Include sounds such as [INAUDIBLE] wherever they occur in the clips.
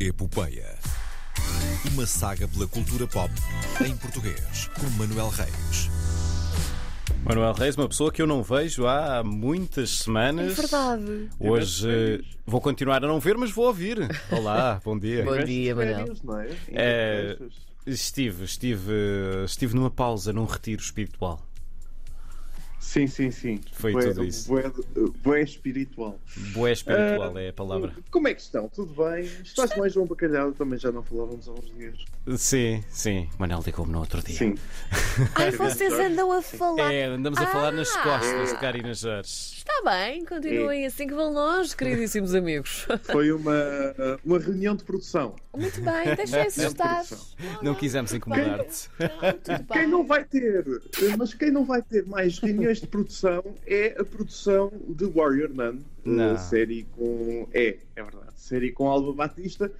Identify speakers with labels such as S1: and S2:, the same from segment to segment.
S1: Epopeia. Uma saga pela cultura pop em português, com Manuel Reis.
S2: Manuel Reis, uma pessoa que eu não vejo há muitas
S3: É
S2: semanas.
S3: verdade.
S2: Hoje eh, vou continuar a não ver, mas vou ouvir. Olá, bom dia.
S3: Bom dia,
S4: não é?
S2: É. Estive, estive, estive numa pausa, num retiro espiritual.
S4: Sim, sim, sim.
S2: Foi
S4: Bué-
S2: tudo isso.
S4: bué- bué espiritual.
S2: Boé espiritual é a palavra.
S4: Como é que estão? Tudo bem? Estás mais João Bacalhau? Também já não falávamos há uns dias.
S2: Sim, sim. Manuel ligou-me no outro dia.
S4: Sim.
S3: Ai, vocês andam a falar.
S2: É, andamos a falar nas
S3: Ah!
S2: costas de Karina Jorge.
S3: Está bem, continuem assim que vão longe, queridíssimos amigos.
S4: Foi uma, uma reunião de produção.
S3: Muito bem, deixem-se
S4: É
S3: estar.
S4: produção.
S2: Não quisemos incomodar-te.
S3: Não, tudo
S4: Quem
S3: bem.
S4: não vai ter, mas quem não vai ter mais reuniões de produção é a produção de Warrior Nun,
S2: Não.
S4: eh, série com. É, é verdade, série com Alba Batista,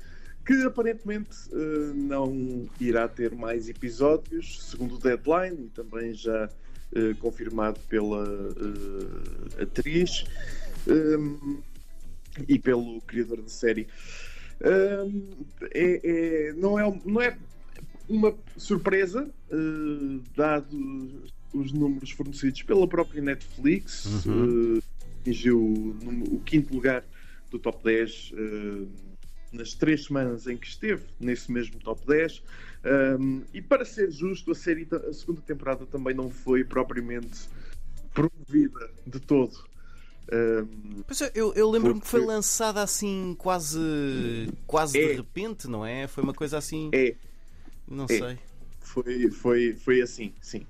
S4: que aparentemente eh, não irá ter mais episódios, segundo o deadline, e também já eh, confirmado pela eh, atriz um, e pelo criador da série. Um, é- é- não, é, não é uma surpresa, eh, dado os números fornecidos pela própria Netflix,
S2: Uhum.
S4: eh, atingiu o, quinto lugar do top 10 eh, nas três semanas em que esteve nesse mesmo top 10. Um, e para ser justo, a série, a segunda temporada também não foi propriamente promovida de todo. Um,
S2: Pois é, eu, eu lembro-me que foi lançada assim, quase, quase
S4: É.
S2: de repente, não é? Foi uma coisa assim.
S4: é,
S2: Não
S4: É.
S2: sei.
S4: Foi, foi, foi assim, sim.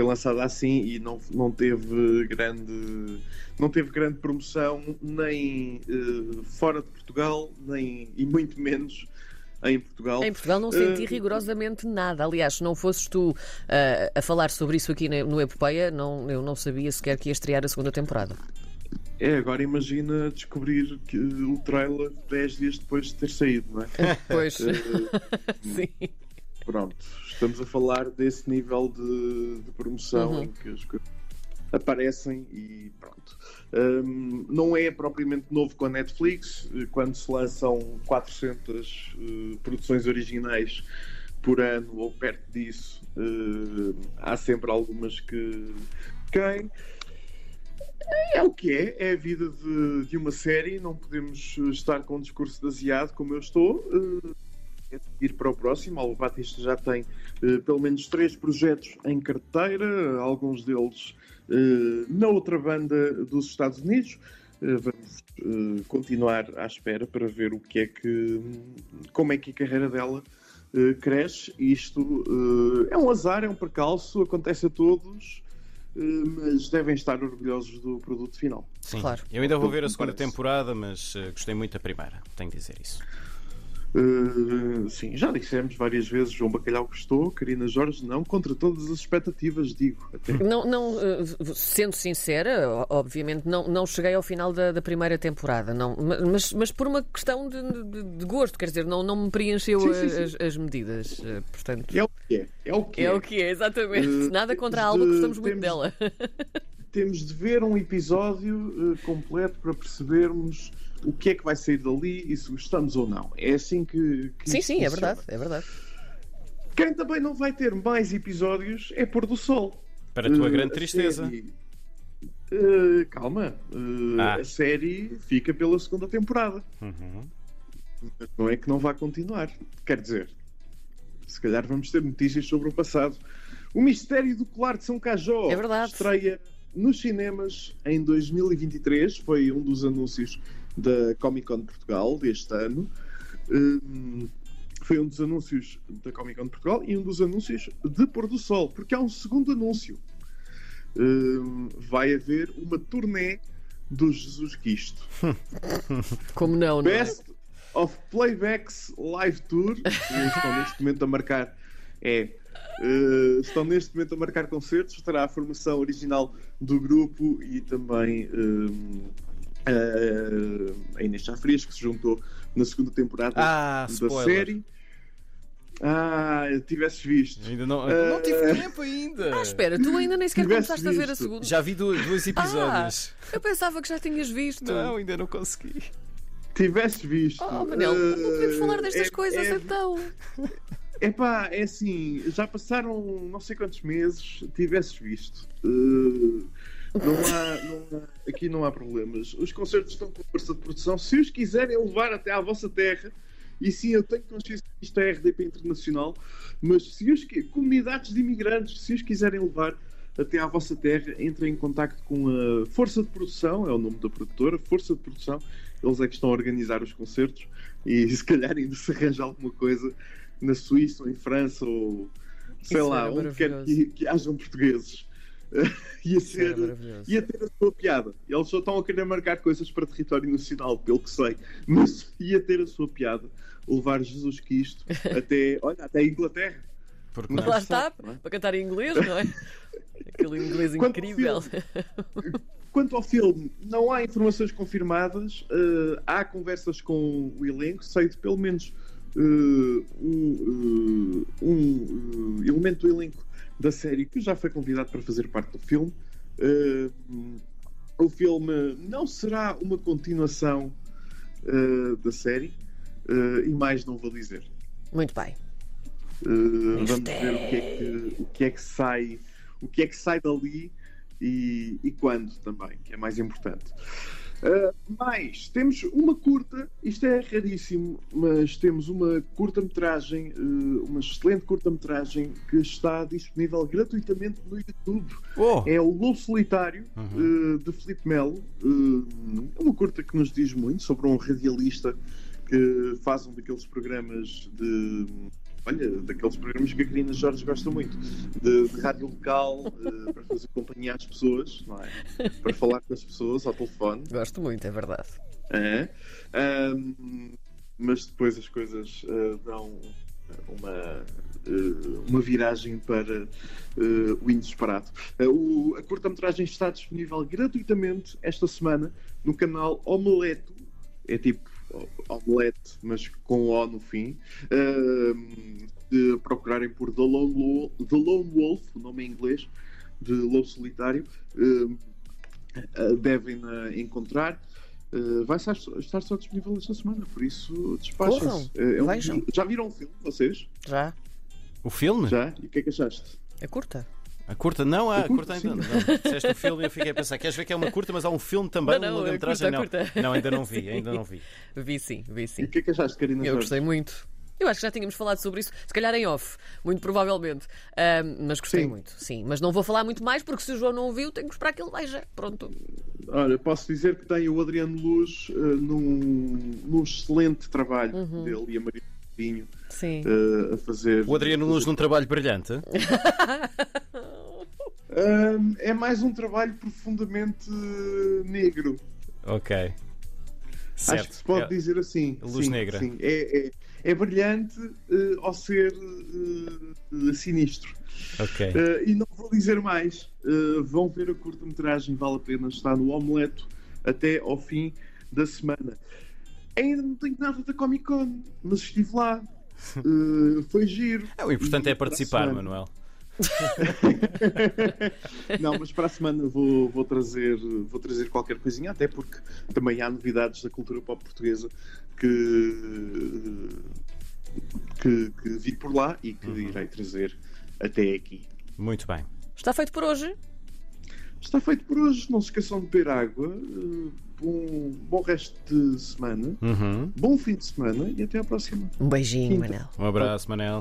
S4: Foi lançada assim e não, não teve grande não teve grande promoção nem eh, fora de Portugal nem e muito menos em Portugal.
S3: Em Portugal não senti
S4: Eh,
S3: rigorosamente nada. Aliás, se não fosses tu ah, a falar sobre isso aqui no Epopeia, não, eu não sabia sequer que ia estrear a segunda temporada.
S4: É, agora imagina descobrir que o trailer 10 dias depois de ter saído, não é? [LAUGHS]
S3: Pois, [LAUGHS] sim.
S4: Pronto, estamos a falar desse nível de, de promoção
S3: Uhum.
S4: em que as coisas aparecem e pronto. Hum, não é propriamente novo com a Netflix, quando se lançam 400 eh, produções originais por ano ou perto disso, eh, há sempre algumas que caem. É o que é, é a vida de, de uma série, não podemos estar com um discurso de aziado como eu estou. é ir para o próximo. O Batista já tem eh, pelo menos três projetos em carteira, alguns deles eh, na outra banda dos Estados Unidos. Eh, vamos continuar à espera para ver o que é que, como é que a carreira dela cresce. Isto é um azar, é um percalço, acontece a todos. Mas devem estar orgulhosos do produto final.
S2: Sim.
S3: Claro.
S2: Eu ainda vou ver a segunda temporada, mas gostei muito da primeira, tenho de dizer isso.
S4: Uh, sim, já dissemos várias vezes, João Bacalhau gostou, Karina Jorge não, contra todas as expectativas, digo. Até.
S3: Não, não, eh, sendo sincera, obviamente não, não cheguei ao final da, da primeira temporada, não, ma- mas, mas por uma questão de, de- de gosto, quer dizer, não, não me preencheu
S4: Sim, sim, sim.
S3: As, as medidas, eh, portanto.
S4: É o que é, é o que é.
S3: É o que é, exatamente.
S4: Eh,
S3: Nada contra a Alba, gostamos muito
S4: temos-
S3: dela.
S4: Temos de ver um episódio uh, completo para percebermos o que é que vai sair dali e se gostamos ou não. É assim que. que
S3: Sim, sim, é
S4: funciona.
S3: verdade, é verdade.
S4: Quem também não vai ter mais episódios é Pôr do Sol.
S2: Para a tua
S4: Uh,
S2: grande tristeza.
S4: série- Uh, calma, uh,
S2: Ah.
S4: a série fica pela segunda temporada.
S2: Uhum.
S4: Mas não é que não vá continuar. Quer dizer, se calhar vamos ter notícias sobre o passado. O Mistério do Colar de São Cajó
S3: É verdade.
S4: estreia nos cinemas em 2023. Foi um dos anúncios da Comic Con de Portugal deste ano. Hum, foi um dos anúncios da Comic Con de Portugal e um dos anúncios de Pôr do Sol, porque há um segundo anúncio. Hum, vai haver uma turnê do Jesus Cristo. [LAUGHS]
S3: Como não, não é?
S4: Best of Playbacks Live Tour. Eles estão neste momento a marcar. É. eh, estão neste momento a marcar concertos. Estará a formação original do grupo e também eh, a Inês Chafrias, que se juntou na segunda temporada
S2: Ah,
S4: da
S2: spoiler.
S4: série. Ah, tivesses visto.
S2: Ainda não,
S4: Eh,
S2: não tive tempo ainda.
S3: Ah, espera, tu ainda nem sequer começaste a ver a
S4: visto.
S3: segunda.
S2: Já vi do- dois episódios.
S3: Eu pensava que já tinhas visto.
S2: Não, ainda não consegui.
S4: tivesses visto.
S3: Oh, Manel, não podemos falar destas
S4: é-
S3: coisas
S4: é,
S3: então.
S4: Epá, é assim, já passaram não sei quantos meses, tivesses visto. Uh, não há, não há- aqui não há problemas. Os concertos estão com força de produção. Se os quiserem levar até à vossa terra, e sim, eu tenho consciência que isto é RDP internacional, mas se os comunidades de imigrantes, se os quiserem levar até à vossa terra, entrem em contacto com a Força de Produção, é o nome da produtora, Força de Produção. Eles é que estão a organizar os concertos e [LAUGHS] se calhar ainda se arranja alguma coisa na Suíça ou em França ou sei
S3: Isso
S4: lá, onde quer que, que hajam portugueses. [LAUGHS] ia, ser, ia ter a sua piada. Eles só estão a querer marcar coisas para território nacional, pelo que sei, [LAUGHS] mas ia ter a sua piada levar Jesus Cristo até, [LAUGHS] olha, até a Inglaterra.
S2: Porque não?
S3: Lá está,
S4: é?
S3: para cantar em inglês, não é? Aquele inglês
S4: Quanto ao
S3: incrível.
S4: Quanto ao filme, não há informações confirmadas, eh, há conversas com o elenco, sei de pelo menos eh, um, eh, um, eh, elemento do elenco da série que já foi convidado para fazer parte do filme. O filme não será uma continuação da série e mais não vou dizer.
S3: Muito bem.
S4: Uh, vamos ver o que, é que, o que é que sai o que é que sai dali e, e quando também, que é mais importante. Uh, mais, temos uma curta, isto é raríssimo, mas temos uma curta-metragem, uh, uma excelente curta-metragem que está disponível gratuitamente no YouTube.
S2: Oh,
S4: É o Lobo Solitário,
S2: Uhum.
S4: uh, de Filipe Melo. É uma curta que nos diz muito sobre um radialista que faz um daqueles programas de. Olha, daqueles programas que a Karina Jorge gosta muito, de, de rádio local, uh, para fazer companhia às pessoas, não é? Para falar com as pessoas ao telefone.
S3: Gosto muito, é verdade.
S4: É. Ahm, mas depois as coisas ah, dão uma, ah, uma viragem para ah, o inesperado. O- a curta-metragem está disponível gratuitamente esta semana no canal Omeleto. É tipo Omelete, mas com O no fim. Ahm, de procurarem por The Lone, Lo- The Lone Wolf, o nome em inglês, de Lobo Solitário. Uh, devem uh, encontrar. Uh, vai estar, estar só disponível esta semana, por isso despachem-se. Uh, é um- já viram o filme, vocês?
S3: Já?
S2: o filme?
S4: Já? E o que é que achaste?
S3: É curta?
S2: A curta? Não, há
S4: A
S2: a
S4: curta,
S2: curta ainda. Não. Disseste o filme e eu fiquei a pensar. Queres ver que é uma curta, mas há um filme também,
S3: Não, não,
S2: uma
S3: é
S2: longa-metragem?
S3: curta,
S2: Não.
S3: curta.
S2: não, ainda não vi, [LAUGHS] ainda não vi.
S3: Vi sim, vi
S4: E
S3: sim.
S4: o que é que achaste, Karina?
S3: Eu gostei muito. Eu acho que já tínhamos falado sobre isso, se calhar em off, muito provavelmente. Mas gostei
S4: Sim.
S3: muito, sim. Mas não vou falar muito mais porque se o João não ouviu, tenho que esperar que ele veja. Pronto.
S4: Olha, posso dizer que tem o Adriano Luz uh, num, num excelente trabalho
S3: Uhum.
S4: dele e a Maria Pinho uh, a fazer.
S2: O Adriano Luz num trabalho brilhante. [LAUGHS]
S4: É mais um trabalho profundamente uh, negro.
S2: Ok.
S4: Acho que
S2: Certo.
S4: se pode
S2: É-
S4: dizer assim.
S2: Luz
S4: Sim,
S2: negra.
S4: sim. É, é, é brilhante eh, ao ser eh, sinistro.
S2: Ok.
S4: Eh, e não vou dizer mais. Vão ver a curta-metragem, vale a pena. Está no Omeleto até ao fim da semana. Ainda não tenho nada da Comic Con, mas estive lá. [LAUGHS] Foi giro.
S2: É, o importante
S4: E
S2: é participar, Manuel. [LAUGHS]
S4: Não, mas para a semana vou, vou, trazer, vou trazer qualquer coisinha, até porque também há novidades da cultura pop portuguesa que, que, que vi por lá e que irei trazer até aqui.
S2: Muito bem.
S3: Está feito por hoje.
S4: Está feito por hoje. Não se esqueçam de beber água. Eh, Bom, bom resto de semana.
S2: Uhum.
S4: Bom fim de semana e até à próxima.
S3: Um beijinho,
S4: Quinta.
S3: Manel.
S2: Um abraço, Manel.